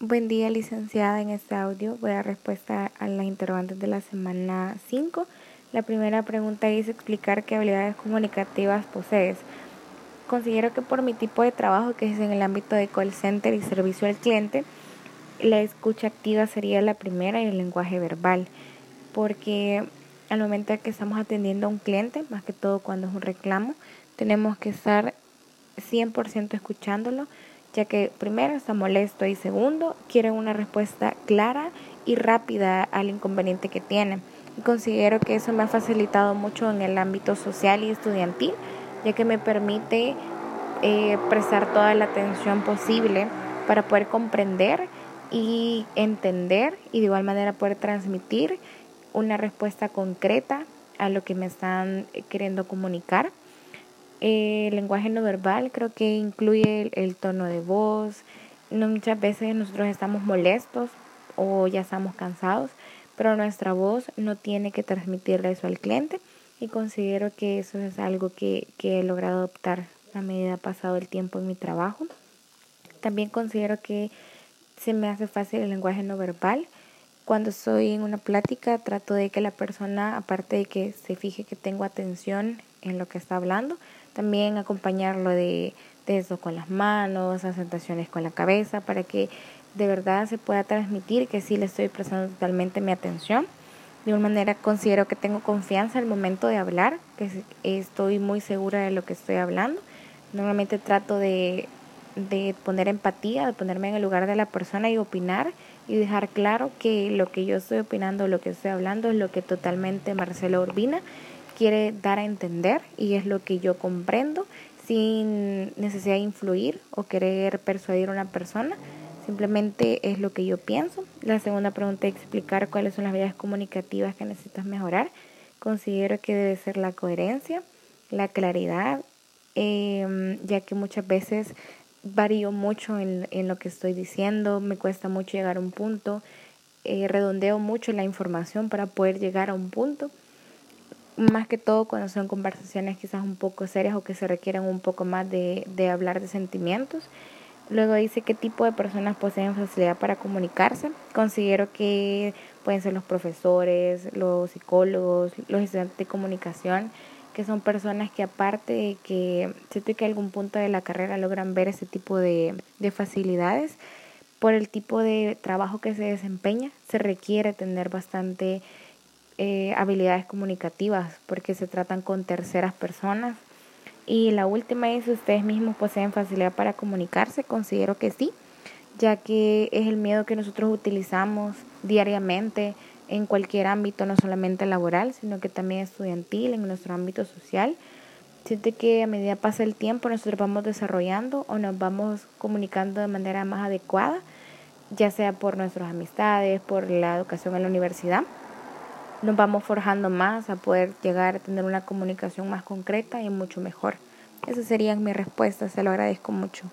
Buen día, licenciada. En este audio voy a dar respuesta a las interrogantes de la semana 5. La primera pregunta es explicar qué habilidades comunicativas posees. Considero que por mi tipo de trabajo, que es en el ámbito de call center y servicio al cliente, la escucha activa sería la primera y el lenguaje verbal, porque al momento de que estamos atendiendo a un cliente, más que todo cuando es un reclamo, tenemos que estar 100% escuchándolo ya que primero está molesto y segundo quiere una respuesta clara y rápida al inconveniente que tiene. Y considero que eso me ha facilitado mucho en el ámbito social y estudiantil, ya que me permite eh, prestar toda la atención posible para poder comprender y entender y de igual manera poder transmitir una respuesta concreta a lo que me están queriendo comunicar. El lenguaje no verbal creo que incluye el, tono de voz. No, muchas veces nosotros estamos molestos o ya estamos cansados, pero nuestra voz no tiene que transmitirle eso al cliente y considero que eso es algo que, que he logrado adoptar a medida pasado el tiempo en mi trabajo. También considero que se me hace fácil el lenguaje no verbal. Cuando estoy en una plática trato de que la persona, aparte de que se fije que tengo atención en lo que está hablando, también acompañarlo de, de eso con las manos, asentaciones con la cabeza, para que de verdad se pueda transmitir que sí le estoy prestando totalmente mi atención. De una manera considero que tengo confianza al momento de hablar, que estoy muy segura de lo que estoy hablando. Normalmente trato de, de poner empatía, de ponerme en el lugar de la persona y opinar y dejar claro que lo que yo estoy opinando, lo que estoy hablando es lo que totalmente Marcelo Urbina quiere dar a entender y es lo que yo comprendo sin necesidad de influir o querer persuadir a una persona. Simplemente es lo que yo pienso. La segunda pregunta es explicar cuáles son las vías comunicativas que necesitas mejorar. Considero que debe ser la coherencia, la claridad, eh, ya que muchas veces varío mucho en, en, lo que estoy diciendo, me cuesta mucho llegar a un punto, eh, redondeo mucho la información para poder llegar a un punto más que todo cuando son conversaciones quizás un poco serias o que se requieren un poco más de, de hablar de sentimientos. Luego dice qué tipo de personas poseen facilidad para comunicarse. Considero que pueden ser los profesores, los psicólogos, los estudiantes de comunicación, que son personas que aparte de que siento que algún punto de la carrera logran ver ese tipo de, de facilidades, por el tipo de trabajo que se desempeña, se requiere tener bastante eh, habilidades comunicativas porque se tratan con terceras personas. Y la última es, ¿ustedes mismos poseen facilidad para comunicarse? Considero que sí, ya que es el miedo que nosotros utilizamos diariamente en cualquier ámbito, no solamente laboral, sino que también estudiantil, en nuestro ámbito social. Siente que a medida pasa el tiempo nosotros vamos desarrollando o nos vamos comunicando de manera más adecuada, ya sea por nuestras amistades, por la educación en la universidad nos vamos forjando más a poder llegar a tener una comunicación más concreta y mucho mejor. Esas serían mis respuestas, se lo agradezco mucho.